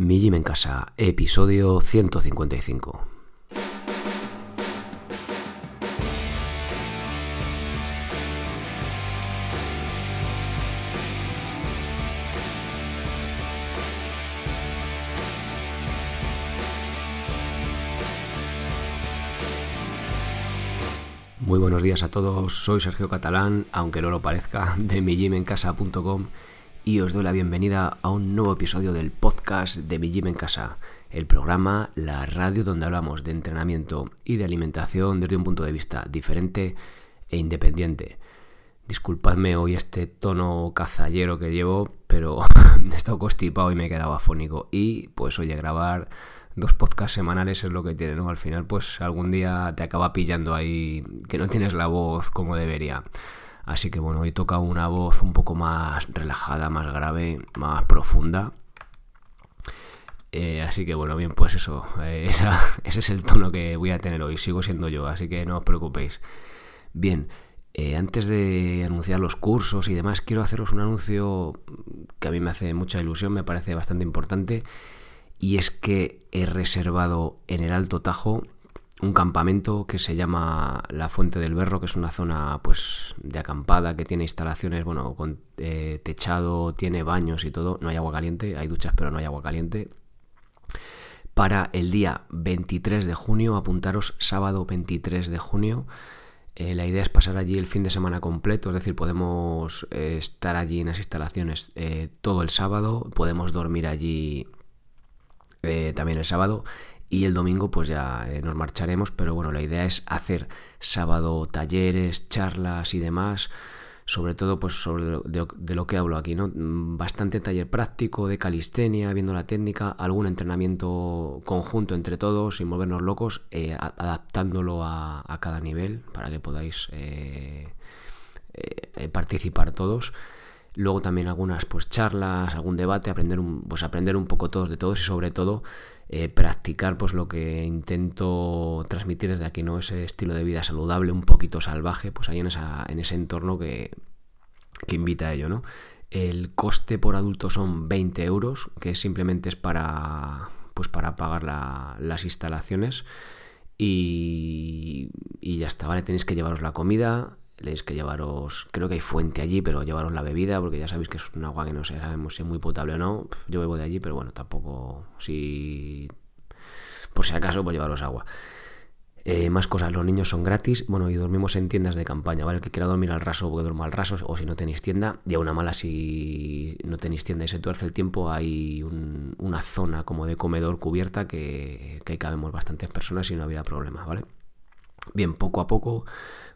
Mi Gym en Casa, episodio 155. Muy buenos días a todos, soy Sergio Catalán, aunque no lo parezca, de mijimencasa.com y os doy la bienvenida a un nuevo episodio del podcast de Mi Gym en Casa, el programa, la radio donde hablamos de entrenamiento y de alimentación desde un punto de vista diferente e independiente. Disculpadme hoy este tono cazallero que llevo, pero he estado constipado y me he quedado afónico. Y pues oye, grabar dos podcasts semanales es lo que tiene, ¿no? Al final pues algún día te acaba pillando ahí que no tienes la voz como debería. Así que bueno, hoy toca una voz un poco más relajada, más grave, más profunda. Eh, así que bueno, bien, pues eso, eh, ese es el tono que voy a tener hoy, sigo siendo yo, así que no os preocupéis. Bien, eh, antes de anunciar los cursos y demás, quiero haceros un anuncio que a mí me hace mucha ilusión, me parece bastante importante, y es que he reservado en el Alto Tajo un campamento que se llama La Fuente del Berro, que es una zona pues de acampada que tiene instalaciones, bueno, con eh, techado, tiene baños y todo. No hay agua caliente, hay duchas, pero no hay agua caliente. Para el día 23 de junio, apuntaros sábado 23 de junio. Eh, la idea es pasar allí el fin de semana completo, es decir, podemos eh, estar allí en las instalaciones todo el sábado, podemos dormir allí también el sábado y el domingo pues ya eh, nos marcharemos, pero bueno, la idea es hacer sábado talleres, charlas y demás, sobre todo pues sobre de, lo que hablo aquí, ¿no? Mm, bastante taller práctico de calistenia, viendo la técnica, algún entrenamiento conjunto entre todos, sin volvernos locos, eh, adaptándolo a, cada nivel para que podáis eh, participar todos. Luego también algunas pues charlas, algún debate, aprender un, pues aprender un poco todos de todos y sobre todo eh, practicar pues lo que intento transmitir desde aquí, ¿no? Ese estilo de vida saludable, un poquito salvaje, pues ahí en, esa, en ese entorno que, invita a ello, ¿no? El coste por adulto son 20 euros, que simplemente es para, pues para pagar las instalaciones. Y, y, ya está, ¿vale? Tenéis que llevaros la comida, tenéis que llevaros, creo que hay fuente allí, pero llevaros la bebida, porque ya sabéis que es un agua que no sé, sabemos si es muy potable o no. Yo bebo de allí, pero bueno, tampoco, si por si acaso, pues llevaros agua. Eh, más cosas, los niños son gratis, bueno, y dormimos en tiendas de campaña, ¿vale? El que quiera dormir al raso, puede dormir al raso, o si no tenéis tienda, y a una mala si no tenéis tienda y se tuerce el tiempo, hay una zona como de comedor cubierta que, que cabemos bastantes personas y no habría problema, ¿vale? Bien, poco a poco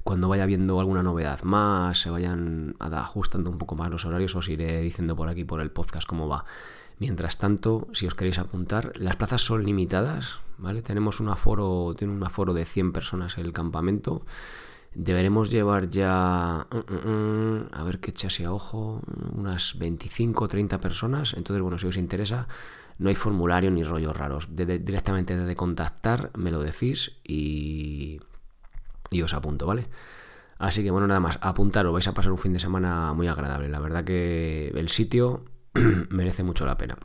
cuando vaya viendo alguna novedad más, se vayan ajustando un poco más los horarios, os iré diciendo por aquí, por el podcast, cómo va. Mientras tanto, si os queréis apuntar, las plazas son limitadas, ¿vale? Tenemos un aforo, tiene un aforo de 100 personas el campamento. Deberemos llevar ya, mm, mm, mm, a ver qué echase a ojo, unas 25 o 30 personas. Entonces, bueno, si os interesa, no hay formulario ni rollos raros. directamente desde contactar me lo decís y y os apunto, ¿vale? Así que bueno, nada más, apuntaros, vais a pasar un fin de semana muy agradable. La verdad que el sitio merece mucho la pena.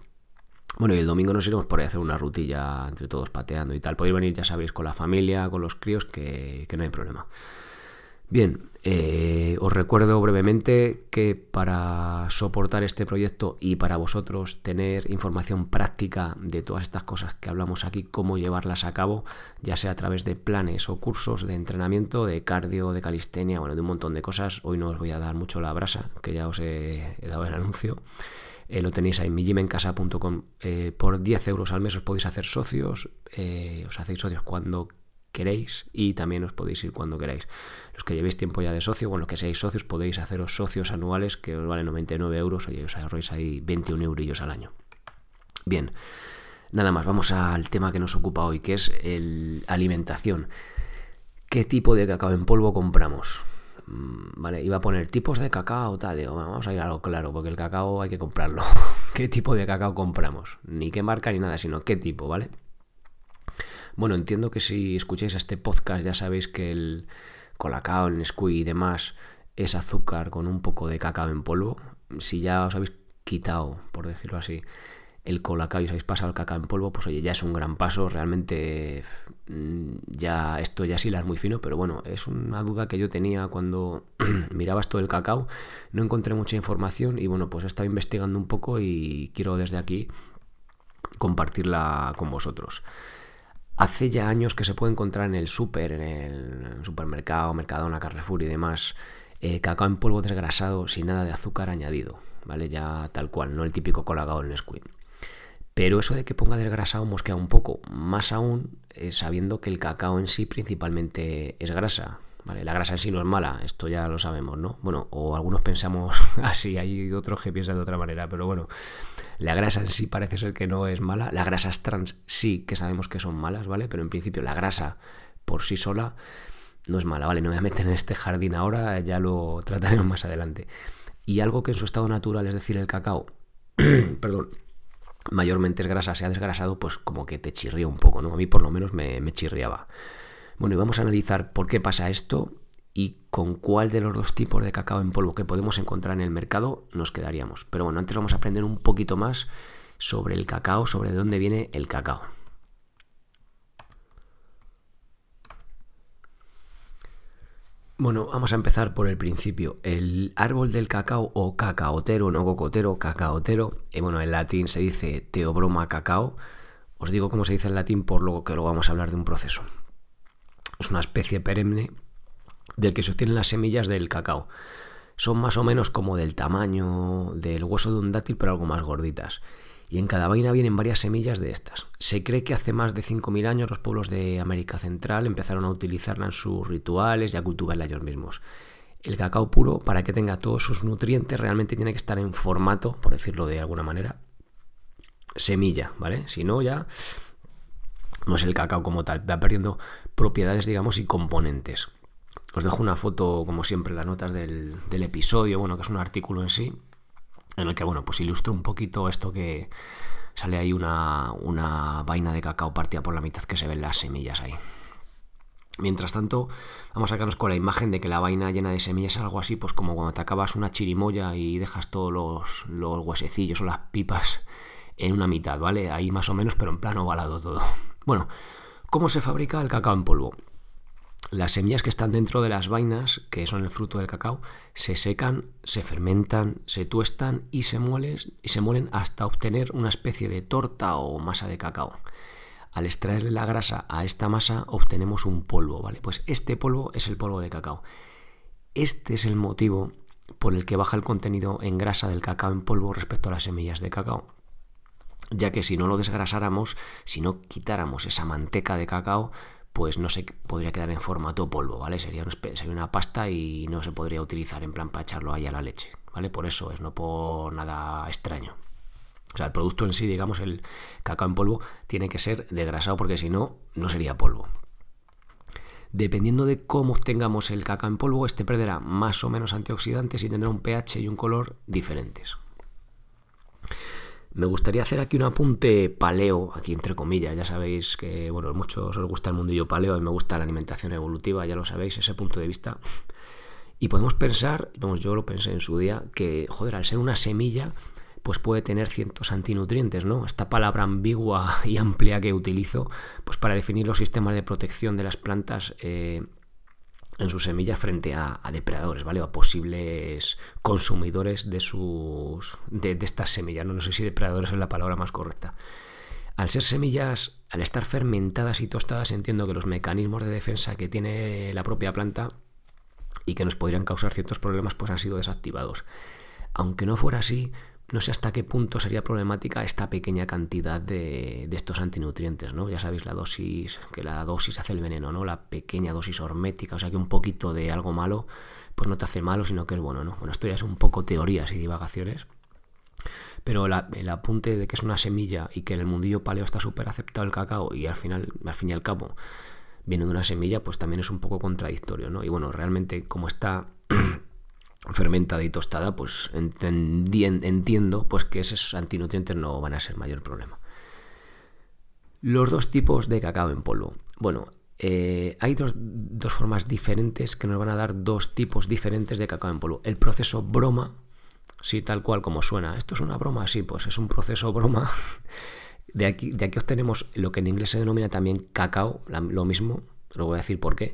Bueno, y el domingo nos iremos por ahí a hacer una rutilla entre todos pateando y tal. Podéis venir, ya sabéis, con la familia, con los críos, que, que no hay problema. Bien, eh, os recuerdo brevemente que para soportar este proyecto y para vosotros tener información práctica de todas estas cosas que hablamos aquí, cómo llevarlas a cabo, ya sea a través de planes o cursos de entrenamiento, de cardio, de calistenia, bueno, de un montón de cosas. Hoy no os voy a dar mucho la brasa, que ya os he, dado el anuncio. Eh, lo tenéis ahí en mijimencasa.com. Eh, por 10 euros al mes os podéis hacer socios. os hacéis socios cuando queréis y también os podéis ir cuando queráis. Los que llevéis tiempo ya de socio, bueno, que seáis socios, podéis haceros socios anuales que os valen 99 euros, oye, os ahorréis ahí 21 eurillos al año. Bien, nada más, vamos al tema que nos ocupa hoy, que es el alimentación. ¿Qué tipo de cacao en polvo compramos? Mm, vale, iba a poner tipos de cacao, tal, vamos a ir a lo claro, porque el cacao hay que comprarlo. ¿Qué tipo de cacao compramos? Ni qué marca ni nada, sino qué tipo, ¿vale? Bueno, entiendo que si escucháis este podcast ya sabéis que el colacao, el Nesquik y demás es azúcar con un poco de cacao en polvo. Si ya os habéis quitado, por decirlo así, el colacao y os habéis pasado el cacao en polvo, pues oye, ya es un gran paso, realmente mm, ya esto ya sí es muy fino, pero bueno, es una duda que yo tenía cuando miraba esto del cacao, no encontré mucha información y bueno, pues he estado investigando un poco y quiero desde aquí compartirla con vosotros. Hace ya años que se puede encontrar en el súper, en el supermercado, Mercadona, Carrefour y demás, eh, cacao en polvo desgrasado sin nada de azúcar añadido, ¿vale? Ya tal cual, no el típico colagado en Nesquik. Pero eso de que ponga desgrasado mosquea un poco, más aún eh, sabiendo que el cacao en sí principalmente es grasa. ¿vale? La grasa en sí no es mala, esto ya lo sabemos, ¿no? Bueno, o algunos pensamos así, hay otros que piensan de otra manera, pero bueno, la grasa en sí parece ser que no es mala. Las grasas trans sí que sabemos que son malas, ¿vale? Pero en principio la grasa por sí sola no es mala, ¿vale? No voy a meter en este jardín ahora, ya lo trataremos más adelante. Y algo que en su estado natural, es decir, el cacao, perdón, mayormente es grasa, se ha desgrasado, pues como que te chirría un poco, ¿no? A mí por lo menos me, me chirriaba. Bueno, y vamos a analizar por qué pasa esto y con cuál de los dos tipos de cacao en polvo que podemos encontrar en el mercado nos quedaríamos. Pero bueno, antes vamos a aprender un poquito más sobre el cacao, sobre de dónde viene el cacao. Bueno, vamos a empezar por el principio. El árbol del cacao o cacaotero, no cocotero, cacaotero, eh, bueno, en latín se dice teobroma cacao. Os digo cómo se dice en latín por lo que luego vamos a hablar de un proceso. Es una especie perenne del que se obtienen las semillas del cacao. Son más o menos como del tamaño del hueso de un dátil, pero algo más gorditas y en cada vaina vienen varias semillas de estas. Se cree que hace más de 5.000 años los pueblos de América Central empezaron a utilizarla en sus rituales y a cultivarla ellos mismos. El cacao puro, para que tenga todos sus nutrientes, realmente tiene que estar en formato, por decirlo de alguna manera, semilla, ¿vale? Si no, ya no es el cacao como tal, va perdiendo propiedades, digamos, y componentes. Os dejo una foto, como siempre, las notas del, episodio, bueno, que es un artículo en sí, en el que, bueno, pues ilustro un poquito esto que sale ahí una, una vaina de cacao partida por la mitad que se ven las semillas ahí. Mientras tanto, vamos a sacarnos con la imagen de que la vaina llena de semillas es algo así, pues como cuando te acabas una chirimoya y dejas todos los, los huesecillos o las pipas en una mitad, ¿vale? Ahí más o menos, pero en plano ovalado todo. Bueno, ¿cómo se fabrica el cacao en polvo? Las semillas que están dentro de las vainas, que son el fruto del cacao, se secan, se fermentan, se tuestan y se, muelen, y se muelen hasta obtener una especie de torta o masa de cacao. Al extraerle la grasa a esta masa obtenemos un polvo, ¿vale? Pues este polvo es el polvo de cacao. Este es el motivo por el que baja el contenido en grasa del cacao en polvo respecto a las semillas de cacao. Ya que si no lo desgrasáramos, si no quitáramos esa manteca de cacao, pues no se podría quedar en formato polvo, ¿vale? Sería una, sería una pasta y no se podría utilizar en plan para echarlo ahí a la leche, ¿vale? Por eso es, no por nada extraño. O sea, el producto en sí, digamos, el cacao en polvo, tiene que ser degrasado porque si no, no sería polvo. Dependiendo de cómo obtengamos el cacao en polvo, este perderá más o menos antioxidantes y tendrá un pH y un color diferentes. Me gustaría hacer aquí un apunte paleo, aquí entre comillas, ya sabéis que, bueno, muchos os gusta el mundillo paleo, y me gusta la alimentación evolutiva, ya lo sabéis, ese punto de vista. Y podemos pensar, vamos, yo lo pensé en su día, que, joder, al ser una semilla, pues puede tener ciertos antinutrientes, ¿no? Esta palabra ambigua y amplia que utilizo, pues para definir los sistemas de protección de las plantas, eh, en sus semillas frente a, depredadores, ¿vale? O a posibles consumidores de sus. de, estas semillas. ¿no? no sé si depredadores es la palabra más correcta. Al ser semillas, al estar fermentadas y tostadas, entiendo que los mecanismos de defensa que tiene la propia planta y que nos podrían causar ciertos problemas, pues han sido desactivados. Aunque no fuera así, no sé hasta qué punto sería problemática esta pequeña cantidad de, estos antinutrientes, ¿no? Ya sabéis la dosis, que la dosis hace el veneno, ¿no? La pequeña dosis hormética, o sea que un poquito de algo malo, pues no te hace malo, sino que es bueno, ¿no? Bueno, esto ya es un poco teorías y divagaciones, pero el apunte de que es una semilla y que en el mundillo paleo está súper aceptado el cacao y al final, al fin y al cabo, viene de una semilla, pues también es un poco contradictorio, ¿no? Y bueno, realmente como está fermentada y tostada, pues entiendo pues que esos antinutrientes no van a ser mayor problema. Los dos tipos de cacao en polvo. Bueno, eh, hay dos, dos, formas diferentes que nos van a dar dos tipos diferentes de cacao en polvo. El proceso broma, Sí, tal cual como suena. ¿Esto es una broma? Sí, pues es un proceso broma. De aquí, de aquí obtenemos lo que en inglés se denomina también cacao, lo mismo, lo voy a decir por qué.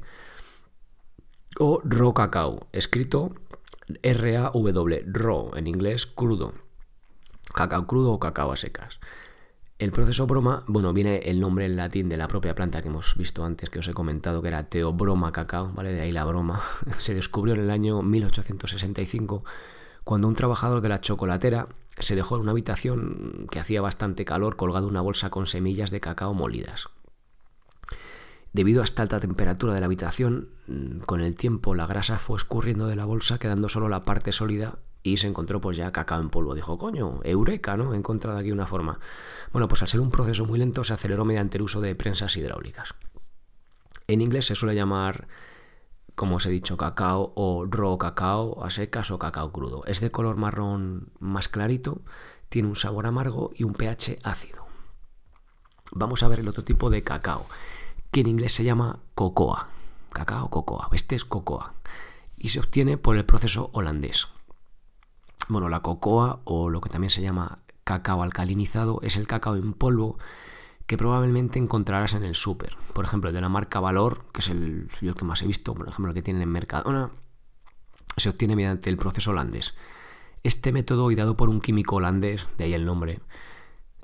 O raw cacao, escrito R-A-W, raw, en inglés crudo. Cacao crudo o cacao a secas. El proceso broma, bueno, viene el nombre en latín de la propia planta que hemos visto antes, que os he comentado, que era Teobroma cacao, ¿vale? De ahí la broma. Se descubrió en el año 1865 cuando un trabajador de la chocolatera se dejó en una habitación que hacía bastante calor colgado una bolsa con semillas de cacao molidas. Debido a esta alta temperatura de la habitación, mm, con el tiempo la grasa fue escurriendo de la bolsa, quedando solo la parte sólida y se encontró pues ya cacao en polvo. Dijo, coño, eureka, ¿no? He encontrado aquí una forma. Bueno, pues al ser un proceso muy lento se aceleró mediante el uso de prensas hidráulicas. En inglés se suele llamar, como os he dicho, cacao o raw cacao a secas o cacao crudo. Es de color marrón más clarito, tiene un sabor amargo y un pH ácido. Vamos a ver el otro tipo de cacao que en inglés se llama cocoa. Cacao, cocoa. Este es cocoa. Y se obtiene por el proceso holandés. Bueno, la cocoa o lo que también se llama cacao alcalinizado es el cacao en polvo que probablemente encontrarás en el súper. Por ejemplo, el de la marca Valor, que es el, que más he visto, por ejemplo, el que tienen en Mercadona, se obtiene mediante el proceso holandés. Este método, dado por un químico holandés, de ahí el nombre,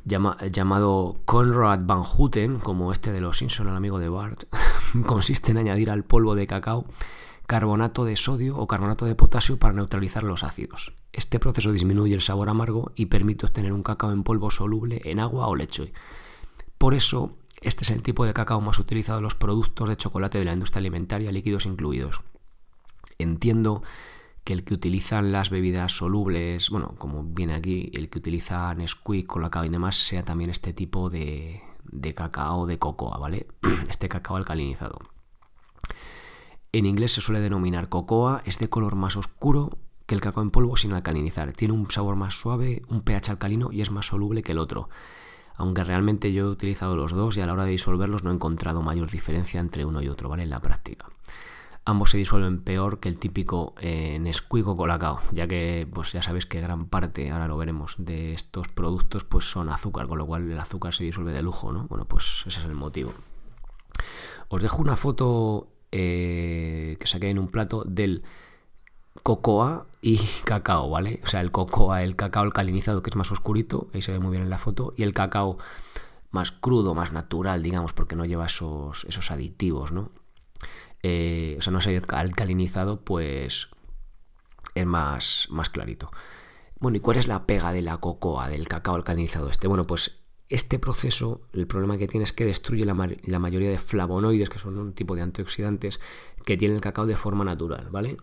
llamado Conrad Van Houten, como este de los Simpson, el amigo de Bart, consiste en añadir al polvo de cacao carbonato de sodio o carbonato de potasio para neutralizar los ácidos. Este proceso disminuye el sabor amargo y permite obtener un cacao en polvo soluble en agua o leche. Por eso, este es el tipo de cacao más utilizado en los productos de chocolate de la industria alimentaria, líquidos incluidos. Entiendo que el que utilizan las bebidas solubles, bueno, como viene aquí, el que utilizan Nesquik, Colacao y demás, sea también este tipo de, de cacao de cocoa, ¿vale? Este cacao alcalinizado. En inglés se suele denominar cocoa, es de color más oscuro que el cacao en polvo sin alcalinizar. Tiene un sabor más suave, un pH alcalino y es más soluble que el otro. Aunque realmente yo he utilizado los dos y a la hora de disolverlos no he encontrado mayor diferencia entre uno y otro, ¿vale? En la práctica ambos se disuelven peor que el típico eh, Nesquik Colacao, ya que pues ya sabéis que gran parte, ahora lo veremos, de estos productos pues son azúcar, con lo cual el azúcar se disuelve de lujo, ¿no? Bueno, pues ese es el motivo. Os dejo una foto eh, que saqué en un plato del cocoa y cacao, ¿vale? O sea, el cocoa, el cacao alcalinizado que es más oscurito, ahí se ve muy bien en la foto, y el cacao más crudo, más natural, digamos, porque no lleva esos, esos aditivos, ¿no? Eh, o sea, no se alcalinizado, pues es más, más clarito. Bueno, ¿y cuál es la pega de la cocoa, del cacao alcalinizado este? Bueno, pues este proceso, el problema que tiene es que destruye la, la, mayoría de flavonoides, que son un tipo de antioxidantes, que tiene el cacao de forma natural, ¿vale?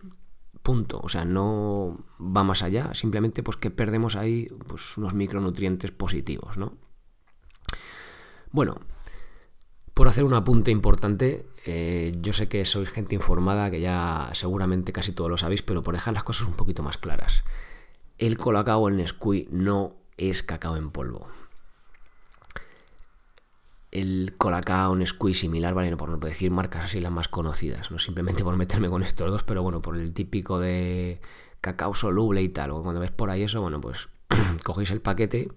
Punto. O sea, no va más allá, simplemente pues que perdemos ahí pues, unos micronutrientes positivos, ¿no? Bueno, por hacer un apunte importante, eh, yo sé que sois gente informada, que ya seguramente casi todos lo sabéis, pero por dejar las cosas un poquito más claras. El colacao en Nesquik no es cacao en polvo. El colacao Nesquik similar, vale, por no decir marcas así las más conocidas, no simplemente por meterme con estos dos, pero bueno, por el típico de cacao soluble y tal. Cuando ves por ahí eso, bueno, pues cogéis el paquete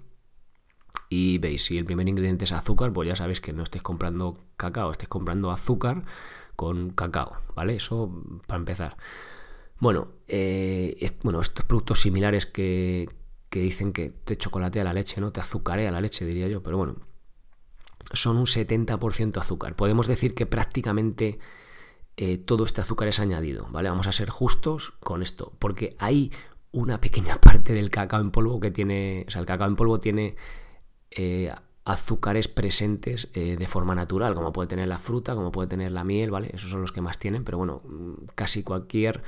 y veis, si el primer ingrediente es azúcar, pues ya sabéis que no estéis comprando cacao, estéis comprando azúcar con cacao, ¿vale? Eso para empezar. Bueno, eh, bueno estos productos similares que, dicen que te chocolatea la leche, ¿no? Te azucarea la leche, diría yo, pero bueno, son un 70% azúcar. Podemos decir que prácticamente eh, todo este azúcar es añadido, ¿vale? Vamos a ser justos con esto, porque hay una pequeña parte del cacao en polvo que tiene, o sea, el cacao en polvo tiene eh, azúcares presentes eh, de forma natural, como puede tener la fruta, como puede tener la miel, ¿vale? Esos son los que más tienen, pero bueno, mm, casi cualquier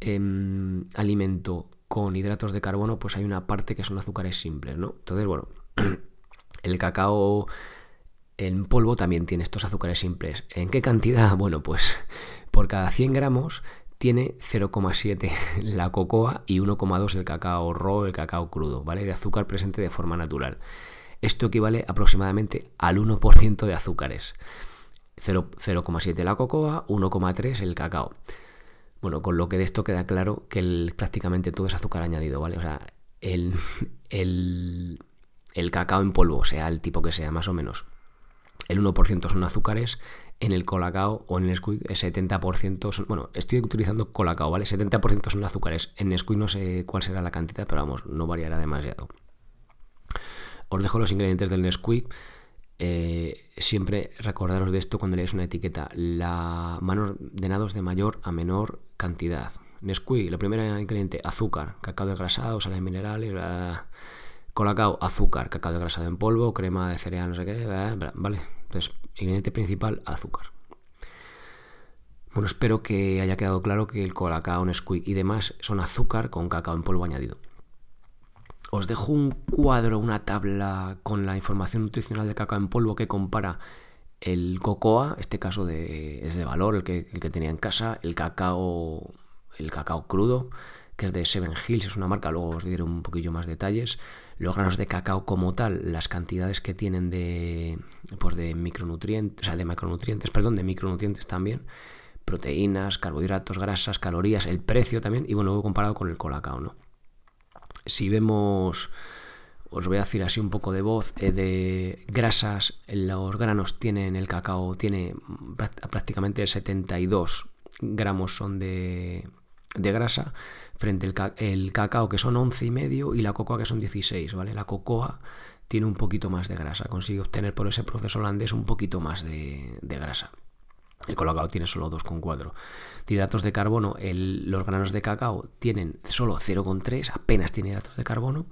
em, alimento con hidratos de carbono, pues hay una parte que son azúcares simples, ¿no? Entonces, bueno, el cacao en polvo también tiene estos azúcares simples. ¿En qué cantidad? Bueno, pues por cada 100 gramos tiene 0,7 la cocoa y 1,2 el cacao raw, el cacao crudo, ¿vale? De azúcar presente de forma natural. Esto equivale aproximadamente al 1% de azúcares. 0,7 la cocoa, 1,3 el cacao. Bueno, con lo que de esto queda claro que prácticamente todo es azúcar añadido, ¿vale? O sea, el, el, el cacao en polvo, sea el tipo que sea, más o menos, el 1% son azúcares, en el colacao o en el Nesquik el 70% son, bueno, estoy utilizando colacao, ¿vale? 70% son azúcares. En Nesquik no sé cuál será la cantidad, pero vamos, no variará demasiado. Os dejo los ingredientes del Nesquik. Eh, siempre recordaros de esto cuando leáis una etiqueta. La mano de nados de mayor a menor cantidad. Nesquik, lo primero ingrediente, azúcar, cacao desgrasado, sales minerales, colacao, azúcar, cacao desgrasado en polvo, crema de cereal, no sé qué, vale. Entonces, ingrediente principal, azúcar. Bueno, espero que haya quedado claro que el colacao, Nesquik y demás son azúcar con cacao en polvo añadido. Os dejo un cuadro, una tabla con la información nutricional de cacao en polvo que compara el cocoa, este caso de, es de valor, el que, el que tenía en casa, el cacao, el cacao crudo, que es de Seven Hills, es una marca, luego os diré un poquillo más detalles. Los granos de cacao como tal, las cantidades que tienen de, pues de micronutrientes, o sea, de macronutrientes, perdón, de micronutrientes también, proteínas, carbohidratos, grasas, calorías, el precio también, y bueno, comparado con el colacao, ¿no? Si vemos, os voy a decir así un poco de voz, eh, de grasas, los granos tienen, el cacao tiene prácticamente 72 gramos son de, de grasa, frente al el cacao que son 11 y medio y la cocoa que son 16, ¿vale? La cocoa tiene un poquito más de grasa, consigue obtener por ese proceso holandés un poquito más de, grasa. El colacao tiene solo 2,4. Hidratos de carbono, los granos de cacao tienen solo 0,3, apenas tiene hidratos de carbono.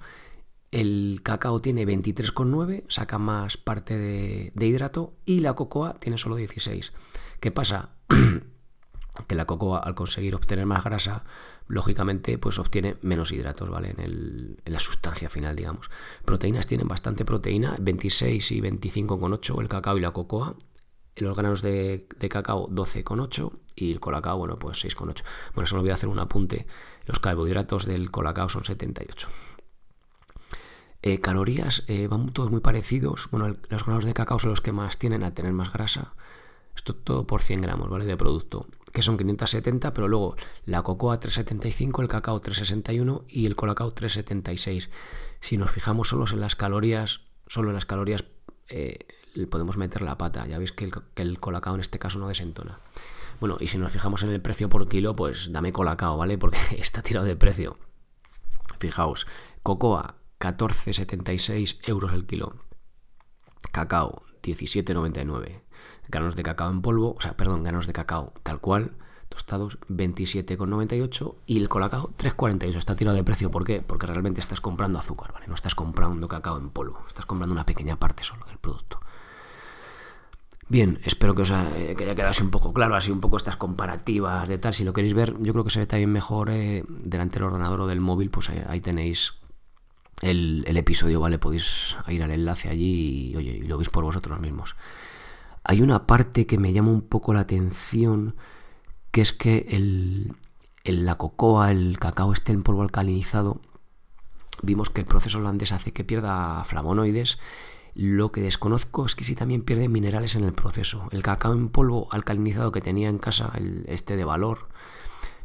El cacao tiene 23,9, saca más parte de, hidrato y la cocoa tiene solo 16. ¿Qué pasa? que la cocoa al conseguir obtener más grasa, lógicamente pues obtiene menos hidratos, ¿vale? En, la sustancia final, digamos. Proteínas tienen bastante proteína, 26 y 25,8 el cacao y la cocoa. Los granos de, cacao 12,8 y el colacao, bueno, pues 6,8. Bueno, eso voy a hacer un apunte. Los carbohidratos del colacao son 78. Eh, calorías eh, van todos muy parecidos. Bueno, los granos de cacao son los que más tienen a tener más grasa. Esto todo por 100 gramos, ¿vale? De producto, que son 570, pero luego la cocoa 375, el cacao 361 y el colacao 376. Si nos fijamos solo en las calorías, solo en las calorías eh, podemos meter la pata. Ya veis que el, que el colacao en este caso no desentona. Bueno, y si nos fijamos en el precio por kilo, pues dame colacao, ¿vale? Porque está tirado de precio. Fijaos, cocoa 14,76 euros el kilo. Cacao 17,99 granos de cacao en polvo, o sea, perdón, granos de cacao tal cual, tostados 27,98 y el colacao 3,48. Está tirado de precio, ¿por qué? Porque realmente estás comprando azúcar, ¿vale? No estás comprando cacao en polvo, estás comprando una pequeña parte solo del producto. Bien, espero que os haya, quedado así un poco claro, así un poco estas comparativas de tal. Si lo queréis ver, yo creo que se ve también mejor eh, delante del ordenador o del móvil, pues ahí, tenéis el, episodio, ¿vale? Podéis ir al enlace allí y, lo veis por vosotros mismos. Hay una parte que me llama un poco la atención, que es que el, la cocoa, el cacao esté en polvo alcalinizado. Vimos que el proceso holandés hace que pierda flavonoides. Lo que desconozco es que si también pierde minerales en el proceso. El cacao en polvo alcalinizado que tenía en casa, el, este de valor,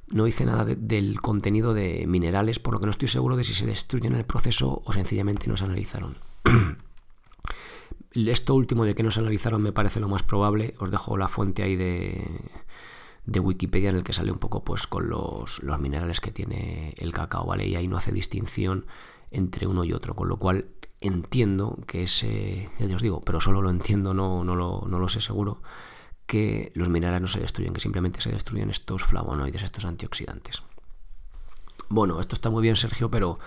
no hice nada del contenido de minerales, por lo que no estoy seguro de si se destruyen en el proceso o sencillamente no se analizaron. Esto último de que nos analizaron me parece lo más probable. Os dejo la fuente ahí de, de Wikipedia en el que sale un poco pues con los, los, minerales que tiene el cacao, ¿vale? Y ahí no hace distinción entre uno y otro, con lo cual entiendo que ese, ya os digo, pero solo lo entiendo, no, no, lo, no lo sé seguro, que los minerales no se destruyen, que simplemente se destruyen estos flavonoides, estos antioxidantes. Bueno, esto está muy bien, Sergio, pero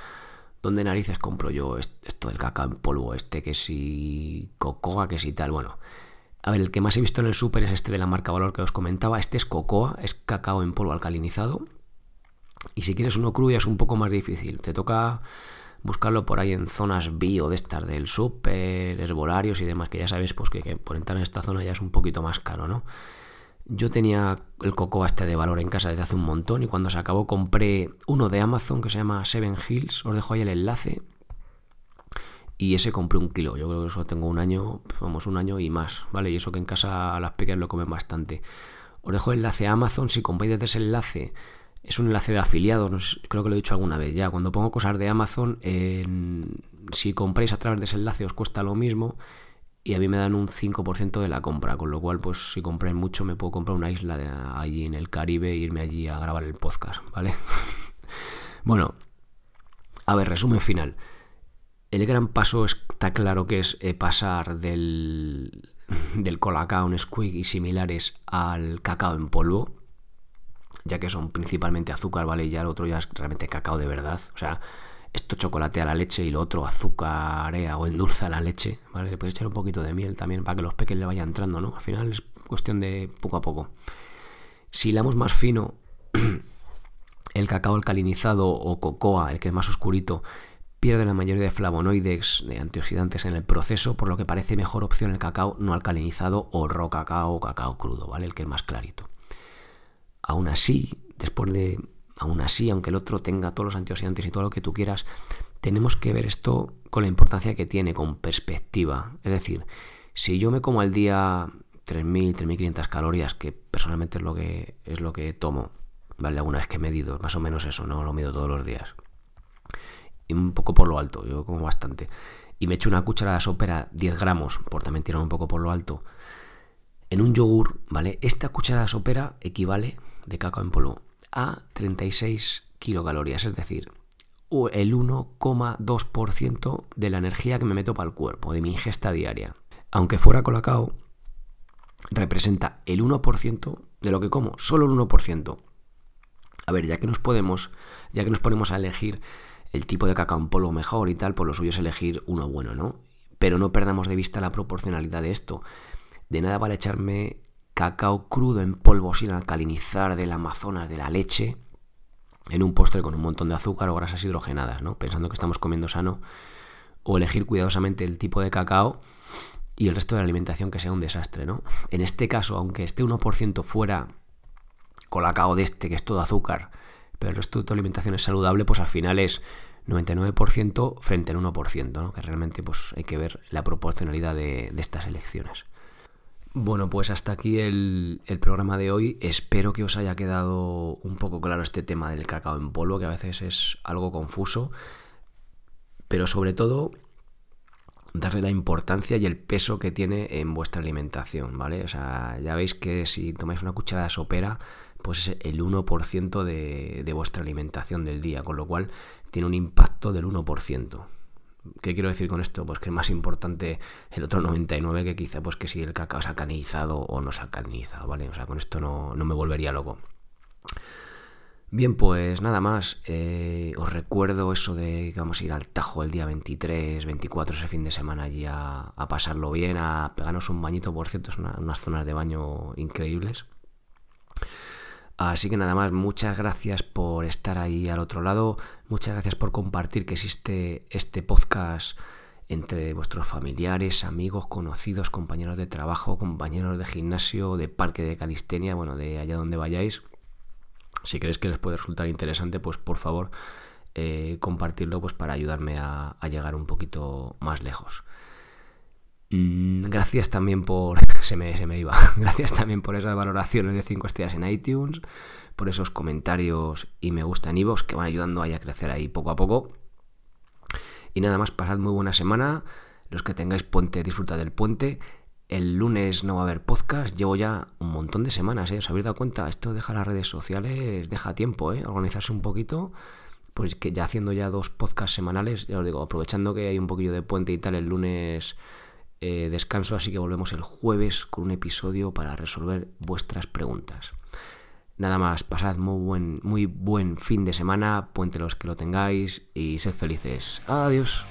¿Dónde narices compro yo esto del cacao en polvo? Este que si cocoa, que si tal. Bueno, a ver, el que más he visto en el súper es este de la marca Valor que os comentaba. Este es cocoa, es cacao en polvo alcalinizado. Y si quieres uno crudo es un poco más difícil. Te toca buscarlo por ahí en zonas bio de estas del súper, herbolarios y demás, que ya sabes pues que, por entrar en esta zona ya es un poquito más caro, ¿no? Yo tenía el coco este de valor en casa desde hace un montón y cuando se acabó compré uno de Amazon que se llama Seven Hills. Os dejo ahí el enlace. Y ese compré un kilo. Yo creo que eso tengo un año, vamos, un año y más, ¿vale? Y eso que en casa las pequeñas lo comen bastante. Os dejo el enlace a Amazon. Si compráis desde ese enlace, es un enlace de afiliados. creo que lo he dicho alguna vez ya. Cuando pongo cosas de Amazon, si compráis a través de ese enlace os cuesta lo mismo y a mí me dan un 5% de la compra, con lo cual pues si compráis mucho me puedo comprar una isla allí en el Caribe e irme allí a grabar el podcast, ¿vale? bueno, a ver, resumen final. El gran paso está claro que es eh, pasar del, del colacao, Nesquik y similares al cacao en polvo, ya que son principalmente azúcar, ¿vale? Y ya el otro ya es realmente cacao de verdad. O sea, esto chocolatea la leche y lo otro azúcarea o endulza la leche, ¿vale? Le puedes echar un poquito de miel también para que los peques le vayan entrando, ¿no? Al final es cuestión de poco a poco. Si hilamos más fino, el cacao alcalinizado o cocoa, el que es más oscurito, pierde la mayoría de flavonoides, de antioxidantes en el proceso, por lo que parece mejor opción el cacao no alcalinizado o ro cacao o cacao crudo, ¿vale? El que es más clarito. Aún así, después de aún así, aunque el otro tenga todos los antioxidantes y todo lo que tú quieras, tenemos que ver esto con la importancia que tiene, con perspectiva. Es decir, si yo me como al día 3.000, 3.500 calorías, que personalmente es lo que, es lo que tomo, ¿vale? Alguna vez que he medido, más o menos eso, no lo mido todos los días. Y un poco por lo alto, yo como bastante. Y me echo una cucharada sopera, 10 gramos, por también tirar un poco por lo alto. En un yogur, ¿vale? Esta cucharada sopera equivale de cacao en polvo a 36 kilocalorías, es decir, el 1,2% de la energía que me meto para el cuerpo, de mi ingesta diaria. Aunque fuera colacao, representa el 1% de lo que como, solo el 1%. A ver, ya que nos podemos, ya que nos ponemos a elegir el tipo de cacao en polvo mejor y tal, pues lo suyo es elegir uno bueno, ¿no? Pero no perdamos de vista la proporcionalidad de esto. De nada vale echarme cacao crudo en polvo sin alcalinizar del Amazonas de la leche en un postre con un montón de azúcar o grasas hidrogenadas, ¿no? Pensando que estamos comiendo sano o elegir cuidadosamente el tipo de cacao y el resto de la alimentación que sea un desastre, ¿no? En este caso, aunque este 1% fuera colacao de este, que es todo azúcar, pero el resto de tu alimentación es saludable, pues al final es 99% frente al 1%, ¿no? Que realmente pues hay que ver la proporcionalidad de estas elecciones. Bueno, pues hasta aquí el, programa de hoy. Espero que os haya quedado un poco claro este tema del cacao en polvo, que a veces es algo confuso. Pero sobre todo, darle la importancia y el peso que tiene en vuestra alimentación, ¿vale? O sea, ya veis que si tomáis una cucharada sopera, pues es el 1% de, de vuestra alimentación del día, con lo cual tiene un impacto del 1%. ¿Qué quiero decir con esto? Pues que es más importante el otro 99 que quizá pues que si el cacao se ha canizado o no se ha canizado, ¿vale? O sea, con esto no, me volvería loco. Bien, pues nada más. Eh, os recuerdo eso de que vamos a ir al Tajo el día 23, 24, ese fin de semana allí a, pasarlo bien, a pegarnos un bañito, por cierto, es unas zonas de baño increíbles. Así que nada más, muchas gracias por estar ahí al otro lado, muchas gracias por compartir que existe este podcast entre vuestros familiares, amigos, conocidos, compañeros de trabajo, compañeros de gimnasio, de parque de calistenia, bueno, de allá donde vayáis. Si creéis que les puede resultar interesante, pues por favor eh, compartirlo pues para ayudarme a llegar un poquito más lejos. Mm, gracias también por. Se me, se me, iba. Gracias también por esas valoraciones de 5 estrellas en iTunes, por esos comentarios y me gusta en iVoox que van ayudando a crecer ahí poco a poco. Y nada más, pasad muy buena semana. Los que tengáis puente, disfrutad del puente. El lunes no va a haber podcast. Llevo ya un montón de semanas, ¿eh? ¿Os habéis dado cuenta? Esto deja las redes sociales, deja tiempo, ¿eh? Organizarse un poquito. Pues que ya haciendo ya dos podcasts semanales, ya os digo, aprovechando que hay un poquillo de puente y tal, el lunes eh, descanso, así que volvemos el jueves con un episodio para resolver vuestras preguntas. Nada más, pasad muy buen, muy buen fin de semana, puente los que lo tengáis y sed felices. Adiós.